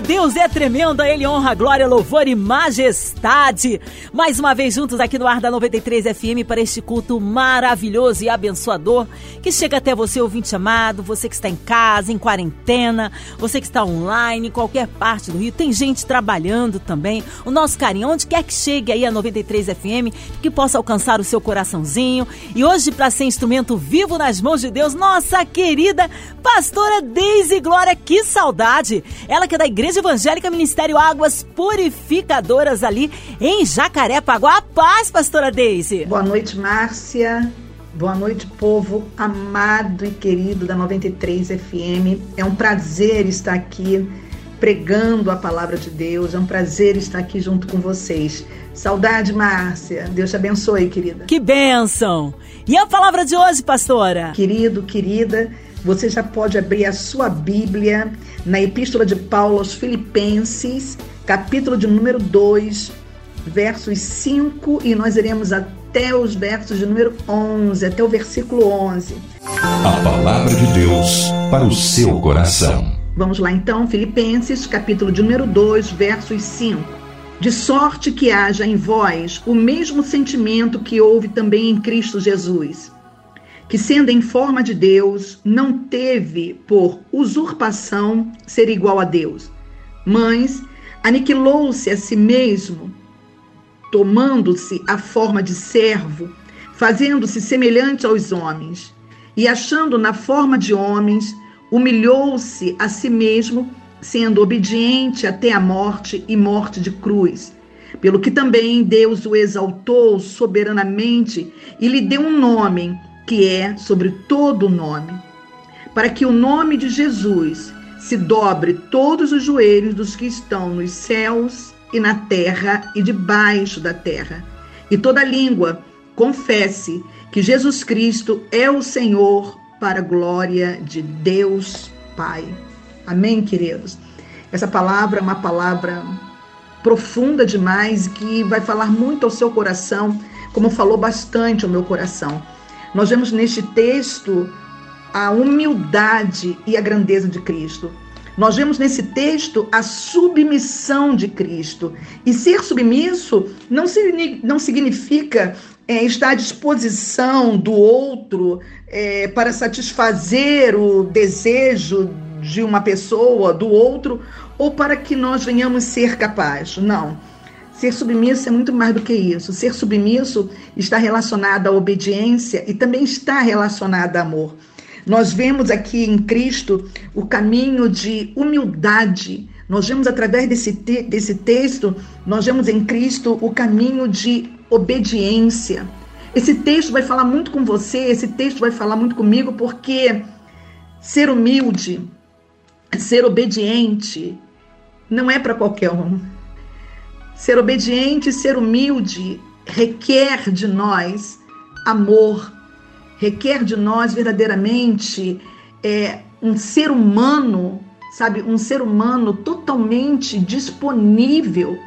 Deus é tremendo, a Ele honra, glória, louvor e majestade. Mais uma vez juntos aqui no ar da 93 FM para este culto maravilhoso e abençoador que chega até você, ouvinte amado, você que está em casa, em quarentena, você que está online, em qualquer parte do Rio. Tem gente trabalhando também. O nosso carinho, onde quer que chegue aí a 93 FM, que possa alcançar o seu coraçãozinho. E hoje, para ser instrumento vivo nas mãos de Deus, nossa querida pastora Deise Glória, que saudade! Ela que é da Igreja Evangélica Ministério Águas Purificadoras ali em Jacarepaguá. Paz, pastora Deise. Boa noite, Márcia. Boa noite, povo amado e querido da 93 FM. É um prazer estar aqui pregando a palavra de Deus. É um prazer estar aqui junto com vocês. Saudade, Márcia. Deus te abençoe, querida. Que bênção! E a palavra de hoje, pastora? Querido, querida, você já pode abrir a sua Bíblia na Epístola de Paulo aos Filipenses, capítulo de número 2, versos 5, e nós iremos até os versos de número 11, até o versículo 11. A palavra de Deus para o seu coração. Vamos lá então, Filipenses, capítulo de número 2, versos 5. De sorte que haja em vós o mesmo sentimento que houve também em Cristo Jesus que, sendo em forma de Deus, não teve por usurpação ser igual a Deus, mas aniquilou-se a si mesmo, tomando-se a forma de servo, fazendo-se semelhante aos homens, e achando na forma de homens, humilhou-se a si mesmo, sendo obediente até a morte e morte de cruz. Pelo que também Deus o exaltou soberanamente e lhe deu um nome que é sobre todo o nome, para que o nome de Jesus se dobre todos os joelhos dos que estão nos céus e na terra e debaixo da terra, e toda língua confesse que Jesus Cristo é o Senhor para a glória de Deus Pai. Amém, queridos? Essa palavra é uma palavra profunda demais que vai falar muito ao seu coração, como falou bastante ao meu coração. Nós vemos neste texto a humildade e a grandeza de Cristo. Nós vemos nesse texto a submissão de Cristo. E ser submisso não, não significa é, estar à disposição do outro é, para satisfazer o desejo de uma pessoa, do outro, ou para que nós venhamos ser capazes. Não. Ser submisso é muito mais do que isso. Ser submisso está relacionado à obediência e também está relacionado a amor. Nós vemos aqui em Cristo o caminho de humildade. Nós vemos através desse, te desse texto, nós vemos em Cristo o caminho de obediência. Esse texto vai falar muito com você, esse texto vai falar muito comigo, porque ser humilde, ser obediente, não é para qualquer um. Ser obediente ser humilde requer de nós amor, requer de nós verdadeiramente é, um ser humano, sabe, um ser humano totalmente disponível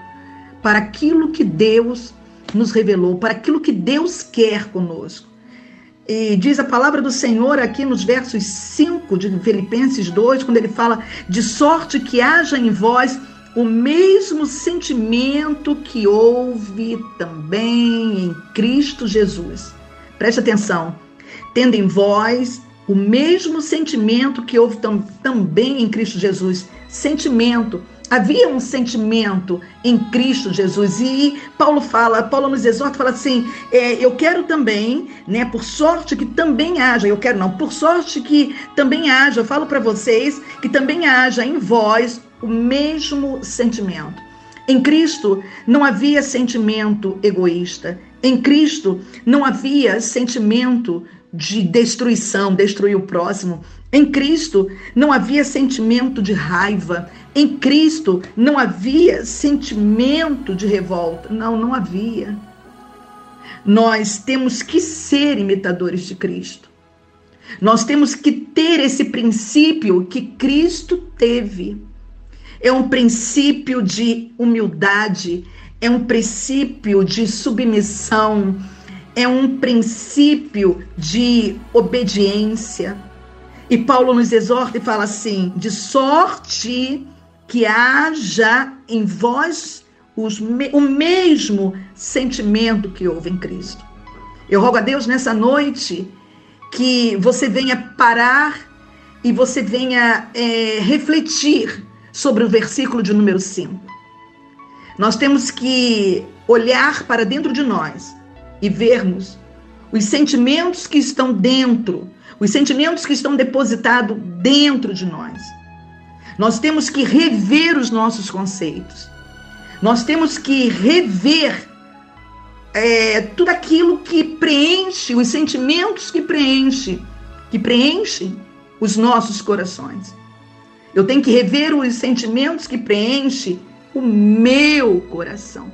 para aquilo que Deus nos revelou, para aquilo que Deus quer conosco. E diz a palavra do Senhor aqui nos versos 5 de Filipenses 2, quando ele fala: de sorte que haja em vós o mesmo sentimento que houve também em Cristo Jesus. Preste atenção. Tendo em vós o mesmo sentimento que houve tam também em Cristo Jesus. Sentimento. Havia um sentimento em Cristo Jesus e Paulo fala, Paulo nos exorta, fala assim: é, eu quero também, né, por sorte que também haja, eu quero não, por sorte que também haja, eu falo para vocês que também haja em vós o mesmo sentimento. Em Cristo não havia sentimento egoísta. Em Cristo não havia sentimento de destruição, destruir o próximo. Em Cristo não havia sentimento de raiva. Em Cristo não havia sentimento de revolta. Não, não havia. Nós temos que ser imitadores de Cristo. Nós temos que ter esse princípio que Cristo teve é um princípio de humildade, é um princípio de submissão, é um princípio de obediência. E Paulo nos exorta e fala assim: de sorte que haja em vós os, o mesmo sentimento que houve em Cristo. Eu rogo a Deus nessa noite que você venha parar e você venha é, refletir sobre o versículo de número 5. Nós temos que olhar para dentro de nós e vermos os sentimentos que estão dentro, os sentimentos que estão depositados dentro de nós. Nós temos que rever os nossos conceitos. Nós temos que rever é, tudo aquilo que preenche, os sentimentos que preenche, que preenche os nossos corações. Eu tenho que rever os sentimentos que preenche o meu coração.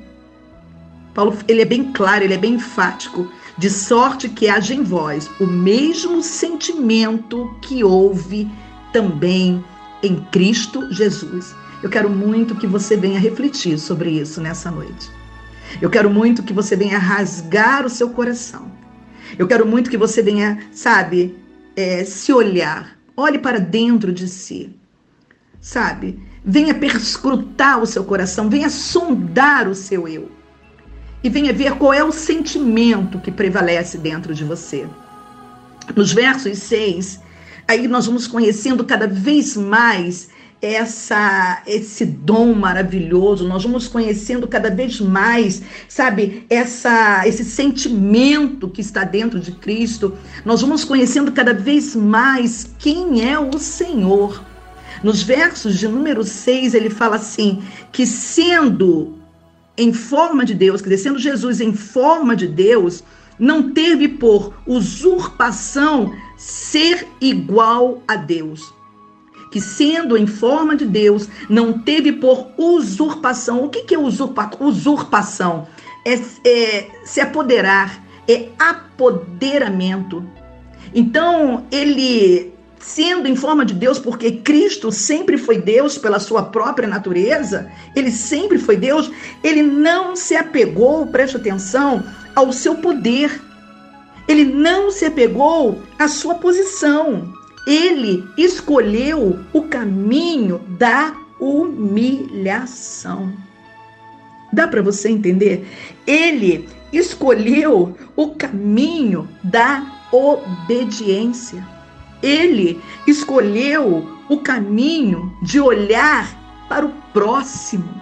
Paulo, ele é bem claro, ele é bem enfático, de sorte que haja em vós o mesmo sentimento que houve também em Cristo Jesus. Eu quero muito que você venha refletir sobre isso nessa noite. Eu quero muito que você venha rasgar o seu coração. Eu quero muito que você venha, sabe, é, se olhar. Olhe para dentro de si sabe? Venha perscrutar o seu coração, venha sondar o seu eu. E venha ver qual é o sentimento que prevalece dentro de você. Nos versos 6, aí nós vamos conhecendo cada vez mais essa esse dom maravilhoso, nós vamos conhecendo cada vez mais, sabe, essa esse sentimento que está dentro de Cristo. Nós vamos conhecendo cada vez mais quem é o Senhor. Nos versos de número 6, ele fala assim: que sendo em forma de Deus, dizer, sendo Jesus em forma de Deus, não teve por usurpação ser igual a Deus. Que sendo em forma de Deus, não teve por usurpação. O que, que é usurpa usurpação? É, é se apoderar, é apoderamento. Então, ele sendo em forma de Deus, porque Cristo sempre foi Deus pela sua própria natureza, ele sempre foi Deus, ele não se apegou, preste atenção, ao seu poder. Ele não se apegou à sua posição. Ele escolheu o caminho da humilhação. Dá para você entender? Ele escolheu o caminho da obediência ele escolheu o caminho de olhar para o próximo.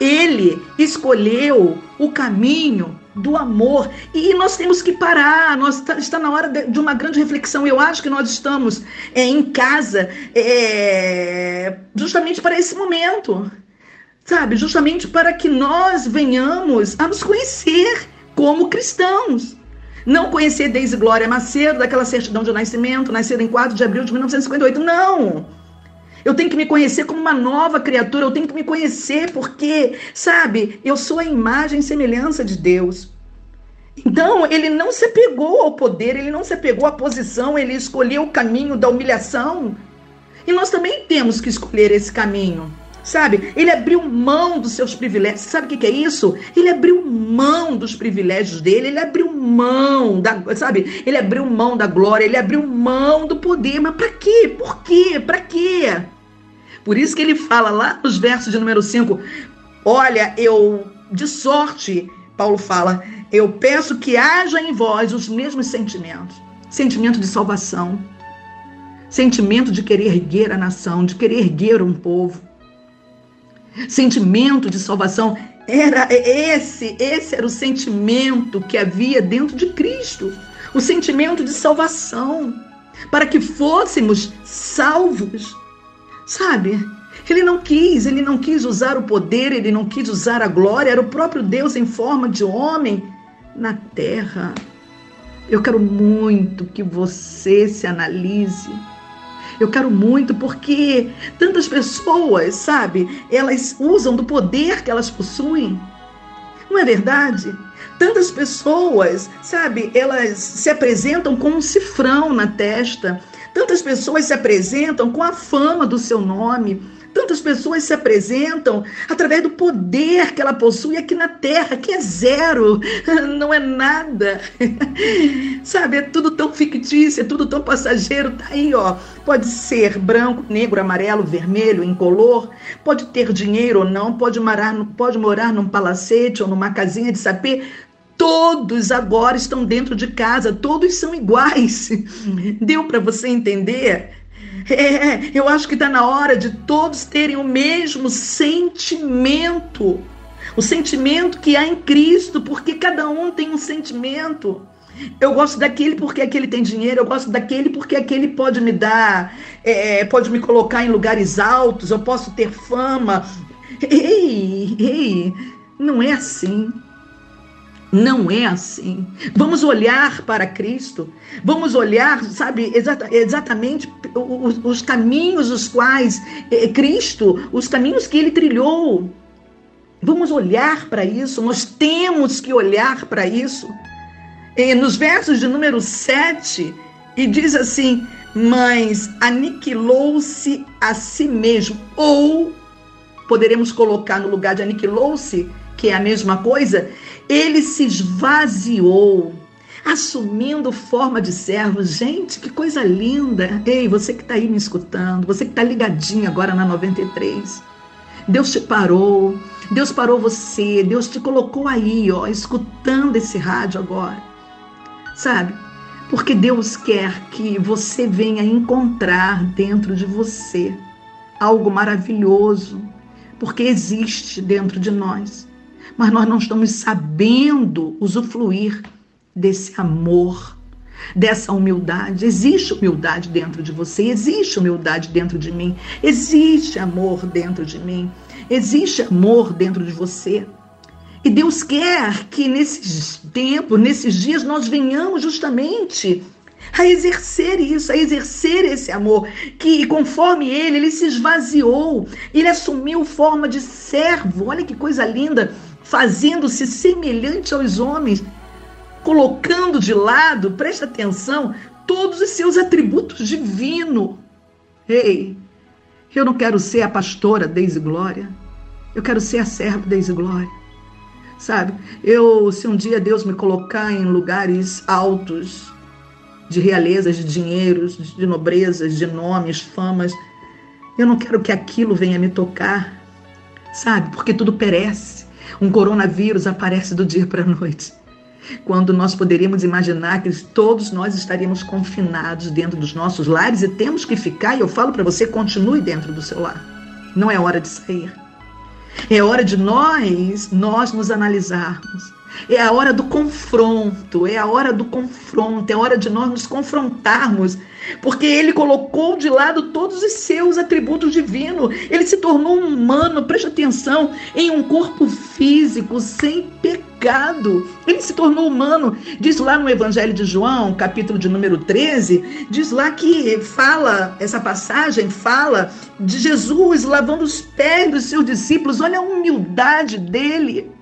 Ele escolheu o caminho do amor. E nós temos que parar, nós tá, está na hora de, de, uma grande reflexão. Eu acho que nós estamos é, em casa é, justamente para esse momento. Sabe? Justamente para que nós venhamos a nos conhecer como cristãos. Não conhecer Deise Glória Macedo, daquela certidão de nascimento, nascida em 4 de abril de 1958. Não! Eu tenho que me conhecer como uma nova criatura, eu tenho que me conhecer porque, sabe, eu sou a imagem e semelhança de Deus. Então, ele não se apegou ao poder, ele não se apegou à posição, ele escolheu o caminho da humilhação. E nós também temos que escolher esse caminho. Sabe? Ele abriu mão dos seus privilégios. Sabe o que, que é isso? Ele abriu mão dos privilégios dele, ele abriu mão da, sabe? Ele abriu mão da glória, ele abriu mão do poder. Mas para quê? Por quê? Para quê? Por isso que ele fala lá nos versos de número 5: Olha, eu de sorte, Paulo fala, eu peço que haja em vós os mesmos sentimentos. Sentimento de salvação, sentimento de querer erguer a nação, de querer erguer um povo sentimento de salvação. Era esse, esse era o sentimento que havia dentro de Cristo, o sentimento de salvação, para que fôssemos salvos. Sabe? Ele não quis, ele não quis usar o poder, ele não quis usar a glória, era o próprio Deus em forma de homem na terra. Eu quero muito que você se analise eu quero muito porque tantas pessoas, sabe, elas usam do poder que elas possuem. Não é verdade? Tantas pessoas, sabe, elas se apresentam com um cifrão na testa. Tantas pessoas se apresentam com a fama do seu nome. Tantas pessoas se apresentam através do poder que ela possui aqui na terra, que é zero, não é nada. Sabe, é tudo tão fictício, é tudo tão passageiro. Tá aí, ó. Pode ser branco, negro, amarelo, vermelho, incolor, pode ter dinheiro ou não, pode morar, pode morar num palacete ou numa casinha de sapê. Todos agora estão dentro de casa, todos são iguais. Deu para você entender? É, eu acho que está na hora de todos terem o mesmo sentimento. O sentimento que há em Cristo, porque cada um tem um sentimento. Eu gosto daquele porque aquele tem dinheiro, eu gosto daquele porque aquele pode me dar, é, pode me colocar em lugares altos, eu posso ter fama. Ei, ei, não é assim. Não é assim. Vamos olhar para Cristo, vamos olhar, sabe, exata, exatamente os, os, caminhos os quais eh, Cristo, os caminhos que ele trilhou. Vamos olhar para isso, nós temos que olhar para isso. E nos versos de número 7, e diz assim: Mas aniquilou-se a si mesmo, ou poderemos colocar no lugar de aniquilou-se, que é a mesma coisa, ele se esvaziou, assumindo forma de servo. Gente, que coisa linda! Ei, você que está aí me escutando, você que está ligadinho agora na 93. Deus te parou, Deus parou você, Deus te colocou aí, ó, escutando esse rádio agora. Sabe? Porque Deus quer que você venha encontrar dentro de você algo maravilhoso, porque existe dentro de nós mas nós não estamos sabendo usufruir desse amor, dessa humildade. Existe humildade dentro de você, existe humildade dentro de mim, existe amor dentro de mim, existe amor dentro de você. E Deus quer que nesses tempos, nesses dias, nós venhamos justamente a exercer isso, a exercer esse amor, que conforme ele, ele se esvaziou, ele assumiu forma de servo. Olha que coisa linda fazendo-se semelhante aos homens, colocando de lado, presta atenção, todos os seus atributos divinos. Ei, eu não quero ser a pastora Deise Glória, eu quero ser a serva Deise Glória. Sabe, eu, se um dia Deus me colocar em lugares altos, de realezas, de dinheiros, de nobrezas, de nomes, famas, eu não quero que aquilo venha me tocar, sabe? Porque tudo perece. Um coronavírus aparece do dia para a noite. Quando nós poderíamos imaginar que todos nós estaríamos confinados dentro dos nossos lares e temos que ficar, e eu falo para você, continue dentro do seu lar. Não é hora de sair. É hora de nós, nós nos analisarmos. É a hora do confronto, é a hora do confronto, é a hora de nós nos confrontarmos porque ele colocou de lado todos os seus atributos divinos. Ele se tornou um humano, preste atenção, em um corpo físico sem pecado. Ele se tornou humano. Diz lá no Evangelho de João, capítulo de número 13, diz lá que fala, essa passagem fala de Jesus lavando os pés dos seus discípulos. Olha a humildade dele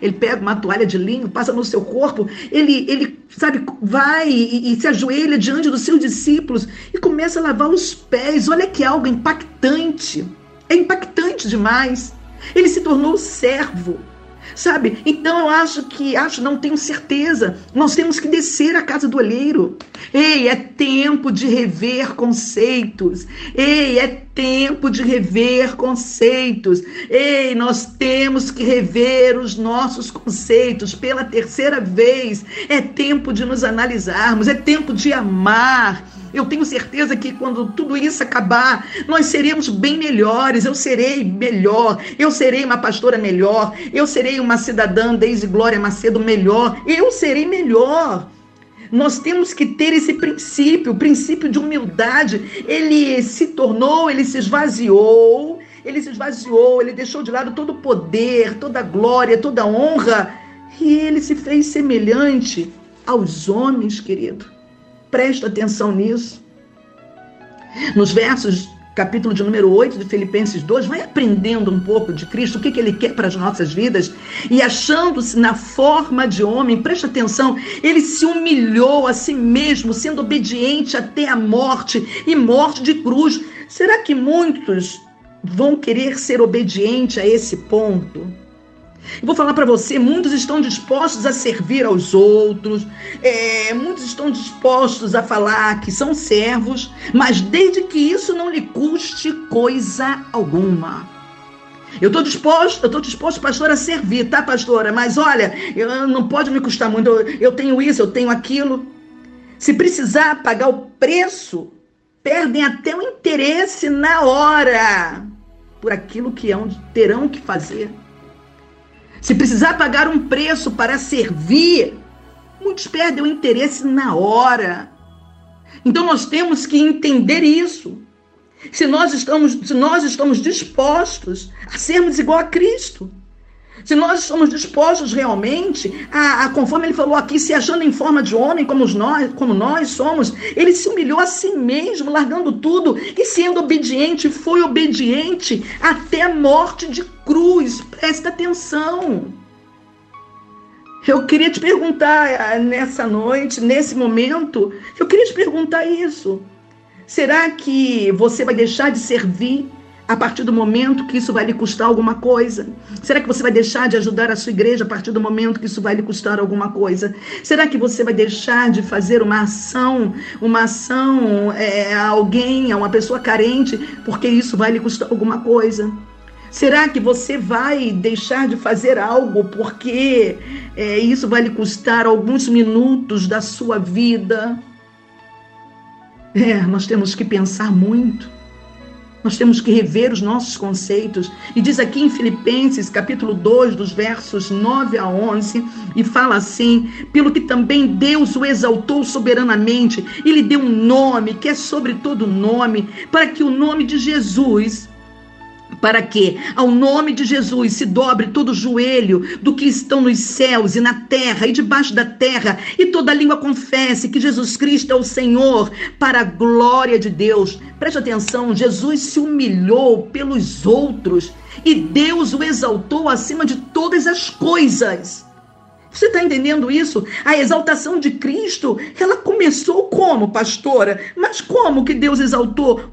ele pega uma toalha de linho, passa no seu corpo, ele, ele sabe, vai e, e se ajoelha diante dos seus discípulos e começa a lavar os pés. Olha que algo impactante. É impactante demais. Ele se tornou servo sabe? Então eu acho que, acho, não tenho certeza, nós temos que descer à casa do olheiro. Ei, é tempo de rever conceitos. Ei, é tempo de rever conceitos. Ei, nós temos que rever os nossos conceitos pela terceira vez. É tempo de nos analisarmos, é tempo de amar. Eu tenho certeza que quando tudo isso acabar, nós seremos bem melhores. Eu serei melhor. Eu serei uma pastora melhor. Eu serei uma cidadã Deise Glória Macedo melhor. Eu serei melhor. Nós temos que ter esse princípio, o princípio de humildade. Ele se tornou, ele se esvaziou, ele se esvaziou, ele deixou de lado todo o poder, toda a glória, toda a honra, e ele se fez semelhante aos homens, querido. Presta atenção nisso. Nos versos, capítulo de número 8 de Filipenses 2, vai aprendendo um pouco de Cristo, o que, que ele quer para as nossas vidas, e achando-se na forma de homem, presta atenção, ele se humilhou a si mesmo, sendo obediente até a morte e morte de cruz. Será que muitos vão querer ser obedientes a esse ponto. Eu vou falar para você: muitos estão dispostos a servir aos outros, é, muitos estão dispostos a falar que são servos, mas desde que isso não lhe custe coisa alguma. Eu estou disposto, eu estou disposto, pastor, a servir, tá, pastora? Mas olha, eu, não pode me custar muito. Eu, eu tenho isso, eu tenho aquilo. Se precisar pagar o preço, perdem até o interesse na hora por aquilo que é terão que fazer. Se precisar pagar um preço para servir, muitos perdem o interesse na hora. Então nós temos que entender isso. Se nós estamos, se nós estamos dispostos a sermos igual a Cristo, se nós estamos dispostos realmente a, a, conforme ele falou aqui, se achando em forma de homem, como nós, como nós somos, ele se humilhou a si mesmo, largando tudo e sendo obediente, foi obediente até a morte de cruz. Presta atenção. Eu queria te perguntar eh, nessa noite, nesse momento, eu queria te perguntar isso. Será que você vai deixar de servir a partir do momento que isso vai lhe custar alguma coisa? Será que você vai deixar de ajudar a sua igreja a partir do momento que isso vai lhe custar alguma coisa? Será que você vai deixar de fazer uma ação, uma ação é, a alguém, a uma pessoa carente, porque isso vai lhe custar alguma coisa? Será que você vai deixar de fazer algo porque é, isso vai lhe custar alguns minutos da sua vida? É, nós temos que pensar muito. Nós temos que rever os nossos conceitos. E diz aqui em Filipenses, capítulo 2, dos versos 9 a 11, e fala assim: pelo que também Deus o exaltou soberanamente e lhe deu um nome que é sobre todo nome, para que o nome de Jesus para que ao nome de Jesus se dobre todo o joelho do que estão nos céus e na terra e debaixo da terra, e toda língua confesse que Jesus Cristo é o Senhor, para a glória de Deus. Preste atenção, Jesus se humilhou pelos outros e Deus o exaltou acima de todas as coisas. Você está entendendo isso? A exaltação de Cristo, ela começou como, pastora? Mas como que Deus exaltou?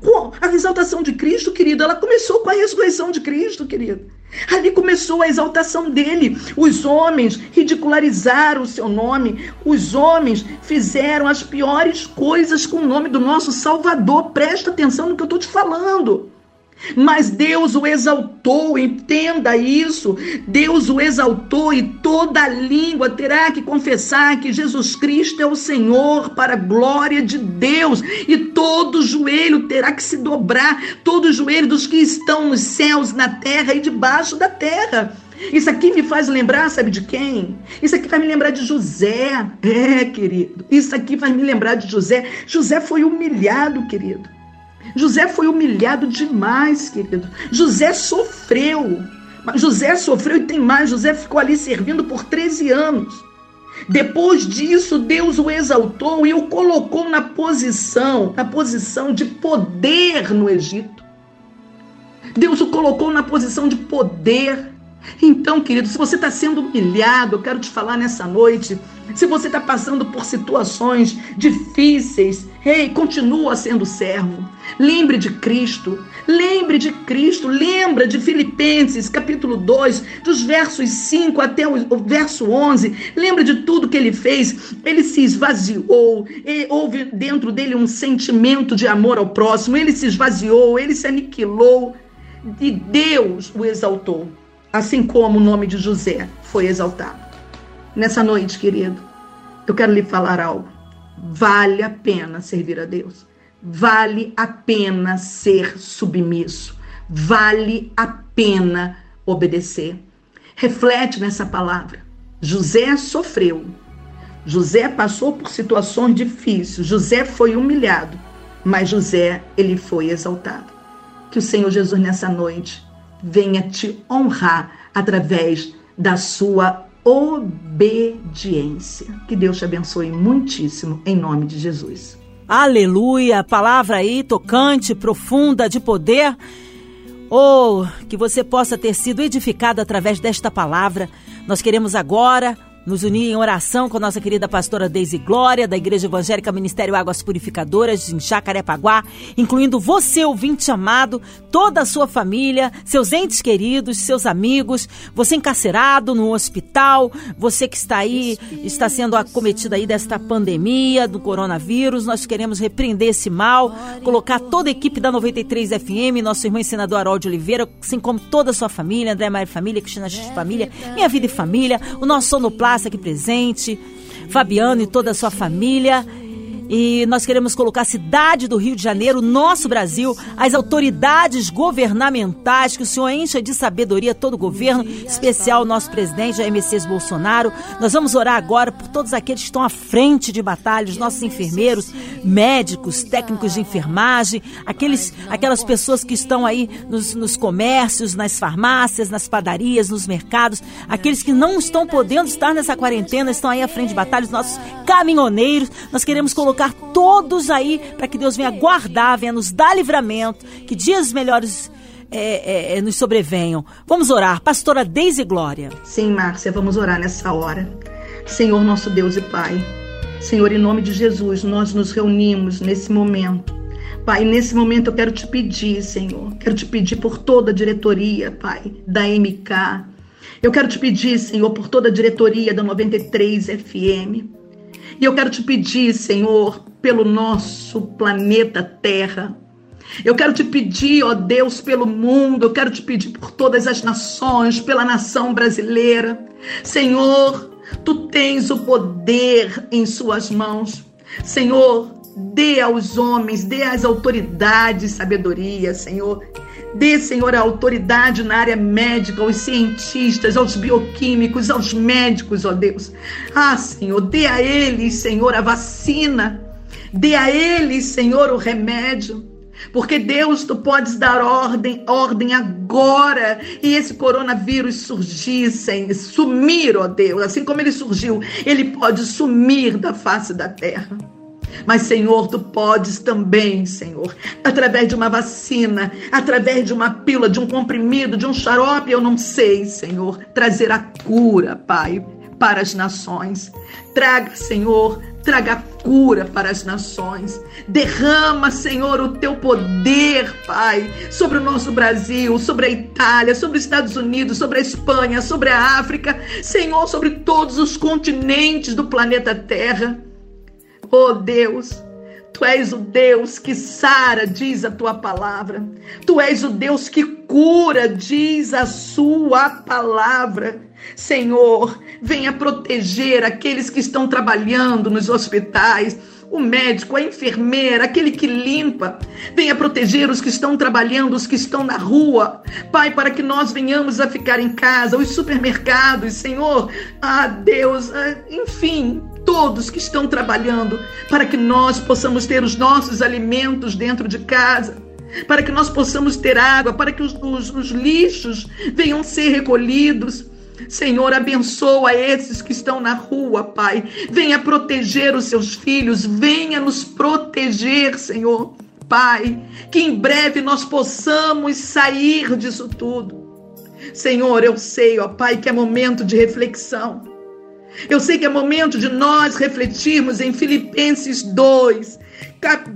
A exaltação de Cristo, querido, ela começou com a ressurreição de Cristo, querido. Ali começou a exaltação dele. Os homens ridicularizaram o seu nome. Os homens fizeram as piores coisas com o nome do nosso Salvador. Presta atenção no que eu estou te falando. Mas Deus o exaltou, entenda isso. Deus o exaltou e toda língua terá que confessar que Jesus Cristo é o Senhor para a glória de Deus. E todo joelho terá que se dobrar, todo joelho dos que estão nos céus, na terra e debaixo da terra. Isso aqui me faz lembrar, sabe de quem? Isso aqui faz me lembrar de José. É, querido. Isso aqui faz me lembrar de José. José foi humilhado, querido. José foi humilhado demais, querido. José sofreu. José sofreu e tem mais. José ficou ali servindo por 13 anos. Depois disso, Deus o exaltou e o colocou na posição, na posição de poder no Egito. Deus o colocou na posição de poder. Então, querido, se você está sendo humilhado, eu quero te falar nessa noite. Se você está passando por situações difíceis, ei, continua sendo servo. Lembre de Cristo. Lembre de Cristo. Lembra de Filipenses, capítulo 2, dos versos 5 até o verso 11. Lembra de tudo que ele fez. Ele se esvaziou. houve dentro dele um sentimento de amor ao próximo. Ele se esvaziou, ele se aniquilou. E Deus o exaltou assim como o nome de José foi exaltado. Nessa noite, querido, eu quero lhe falar algo. Vale a pena servir a Deus. Vale a pena ser submisso. Vale a pena obedecer. Reflete nessa palavra. José sofreu. José passou por situações difíceis. José foi humilhado, mas José ele foi exaltado. Que o Senhor Jesus nessa noite venha te honrar através da sua obediência. Que Deus te abençoe muitíssimo, em nome de Jesus. Aleluia! Palavra aí tocante, profunda, de poder. Oh, que você possa ter sido edificado através desta palavra. Nós queremos agora nos unir em oração com a nossa querida pastora Deise Glória, da Igreja Evangélica Ministério Águas Purificadoras, em Jacarepaguá, incluindo você, ouvinte amado, toda a sua família, seus entes queridos, seus amigos, você encarcerado no hospital, você que está aí, está sendo acometido aí desta pandemia, do coronavírus, nós queremos repreender esse mal, colocar toda a equipe da 93 FM, nosso irmão senador Harold Oliveira, assim como toda a sua família, André Maia Família, Cristina X Família, Minha Vida e Família, o nosso sonoplasta aqui presente, Fabiano e toda a sua família. E nós queremos colocar a cidade do Rio de Janeiro, nosso Brasil, as autoridades governamentais, que o Senhor encha de sabedoria todo o governo, especial o nosso presidente Jair Messias Bolsonaro. Nós vamos orar agora por todos aqueles que estão à frente de batalha, os nossos enfermeiros, médicos, técnicos de enfermagem, aqueles, aquelas pessoas que estão aí nos, nos comércios, nas farmácias, nas padarias, nos mercados, aqueles que não estão podendo estar nessa quarentena, estão aí à frente de batalha, os nossos caminhoneiros. Nós queremos colocar colocar todos aí para que Deus venha guardar, venha nos dar livramento, que dias melhores é, é, é, nos sobrevenham. Vamos orar. Pastora Deise Glória. Sim, Márcia, vamos orar nessa hora. Senhor, nosso Deus e Pai. Senhor, em nome de Jesus, nós nos reunimos nesse momento. Pai, nesse momento eu quero te pedir, Senhor, quero te pedir por toda a diretoria, Pai, da MK. Eu quero te pedir, Senhor, por toda a diretoria da 93 FM. E eu quero te pedir, Senhor, pelo nosso planeta Terra. Eu quero te pedir, ó Deus, pelo mundo, eu quero te pedir por todas as nações, pela nação brasileira. Senhor, tu tens o poder em suas mãos. Senhor, dê aos homens, dê às autoridades sabedoria, Senhor. Dê, Senhor, a autoridade na área médica, aos cientistas, aos bioquímicos, aos médicos, ó Deus. Ah, Senhor, dê a eles, Senhor, a vacina. Dê a eles, Senhor, o remédio. Porque Deus, tu podes dar ordem, ordem agora, e esse coronavírus surgir, sem sumir, ó Deus, assim como ele surgiu, ele pode sumir da face da terra. Mas, Senhor, tu podes também, Senhor, através de uma vacina, através de uma pílula, de um comprimido, de um xarope, eu não sei, Senhor, trazer a cura, Pai, para as nações. Traga, Senhor, traga cura para as nações. Derrama, Senhor, o teu poder, Pai, sobre o nosso Brasil, sobre a Itália, sobre os Estados Unidos, sobre a Espanha, sobre a África, Senhor, sobre todos os continentes do planeta Terra. Oh Deus, Tu és o Deus que sara, diz a tua palavra. Tu és o Deus que cura, diz a sua palavra. Senhor, venha proteger aqueles que estão trabalhando nos hospitais, o médico, a enfermeira, aquele que limpa. Venha proteger os que estão trabalhando, os que estão na rua. Pai, para que nós venhamos a ficar em casa, os supermercados, Senhor. Ah, Deus, ah, enfim, todos que estão trabalhando para que nós possamos ter os nossos alimentos dentro de casa, para que nós possamos ter água, para que os, os, os lixos venham ser recolhidos. Senhor, abençoa esses que estão na rua, Pai. Venha proteger os seus filhos, venha nos proteger, Senhor. Pai, que em breve nós possamos sair disso tudo. Senhor, eu sei, ó Pai, que é momento de reflexão. Eu sei que é momento de nós refletirmos em Filipenses 2, cap...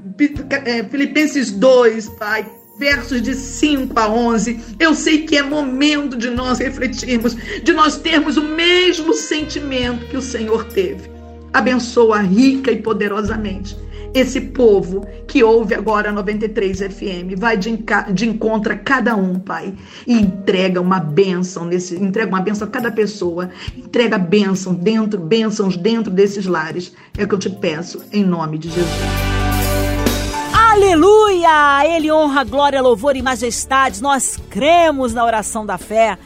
É, Filipenses 2, Pai, versos de 5 a 11. Eu sei que é momento de nós refletirmos, de nós termos o mesmo sentimento que o Senhor teve. Abençoa rica e poderosamente esse povo que ouve agora 93 FM, vai de, de encontro a cada um, Pai, e entrega uma bênção nesse, entrega uma bênção a cada pessoa, entrega bênção dentro, bênçãos dentro desses lares. É o que eu te peço, em nome de Jesus. Aleluia! Ele honra, glória, louvor e majestade. Nós cremos na oração da fé.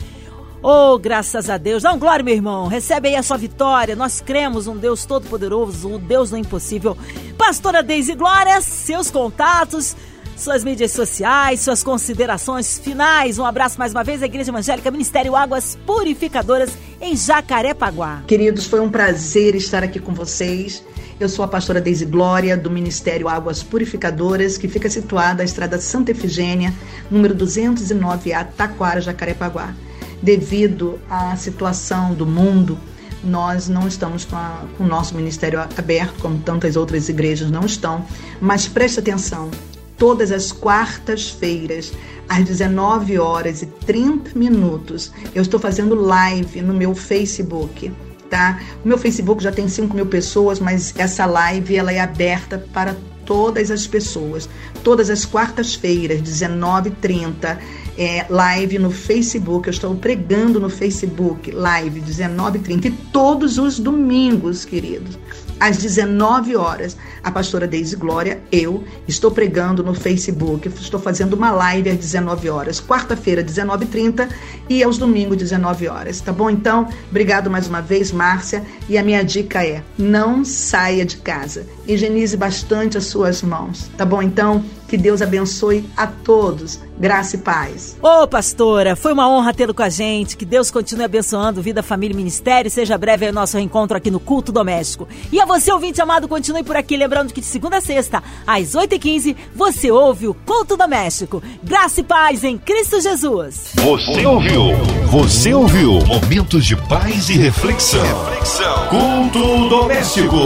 Oh, graças a Deus. Dá um glória, meu irmão. Recebe aí a sua vitória. Nós cremos um Deus todo-poderoso, um Deus do impossível. Pastora Deise Glória, seus contatos, suas mídias sociais, suas considerações finais. Um abraço mais uma vez à Igreja Evangélica Ministério Águas Purificadoras em Jacarepaguá. Queridos, foi um prazer estar aqui com vocês. Eu sou a pastora Deise Glória, do Ministério Águas Purificadoras, que fica situada à Estrada Santa Efigênia, número 209A, Taquara, Jacarepaguá devido à situação do mundo, nós não estamos com, a, com o nosso ministério aberto, como tantas outras igrejas não estão, mas preste atenção, todas as quartas-feiras, às 19 horas e 30 minutos, eu estou fazendo live no meu Facebook. Tá? O meu Facebook já tem 5 mil pessoas, mas essa live ela é aberta para todas as pessoas. Todas as quartas-feiras, 19h30, é, live no Facebook. Eu estou pregando no Facebook, live 19h30. E todos os domingos, queridos, às 19 horas. A pastora Deise Glória, eu, estou pregando no Facebook, estou fazendo uma live às 19 horas, quarta-feira, 19h30 e aos domingos, 19 horas, tá bom? Então, obrigado mais uma vez, Márcia, e a minha dica é: não saia de casa, higienize bastante as suas mãos, tá bom? Então, que Deus abençoe a todos. Graça e paz. Ô, pastora, foi uma honra tê-lo com a gente. Que Deus continue abençoando vida, família e ministério. Seja breve o nosso reencontro aqui no Culto Doméstico. E a você, ouvinte amado, continue por aqui. Lembrando que de segunda a sexta, às 8h15, você ouve o Culto Doméstico. Graça e paz em Cristo Jesus. Você ouviu? Você ouviu? Momentos de paz e reflexão. reflexão. Culto Doméstico.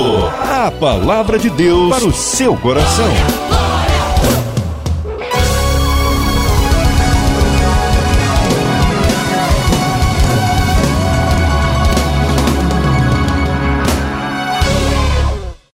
A palavra de Deus para o seu coração.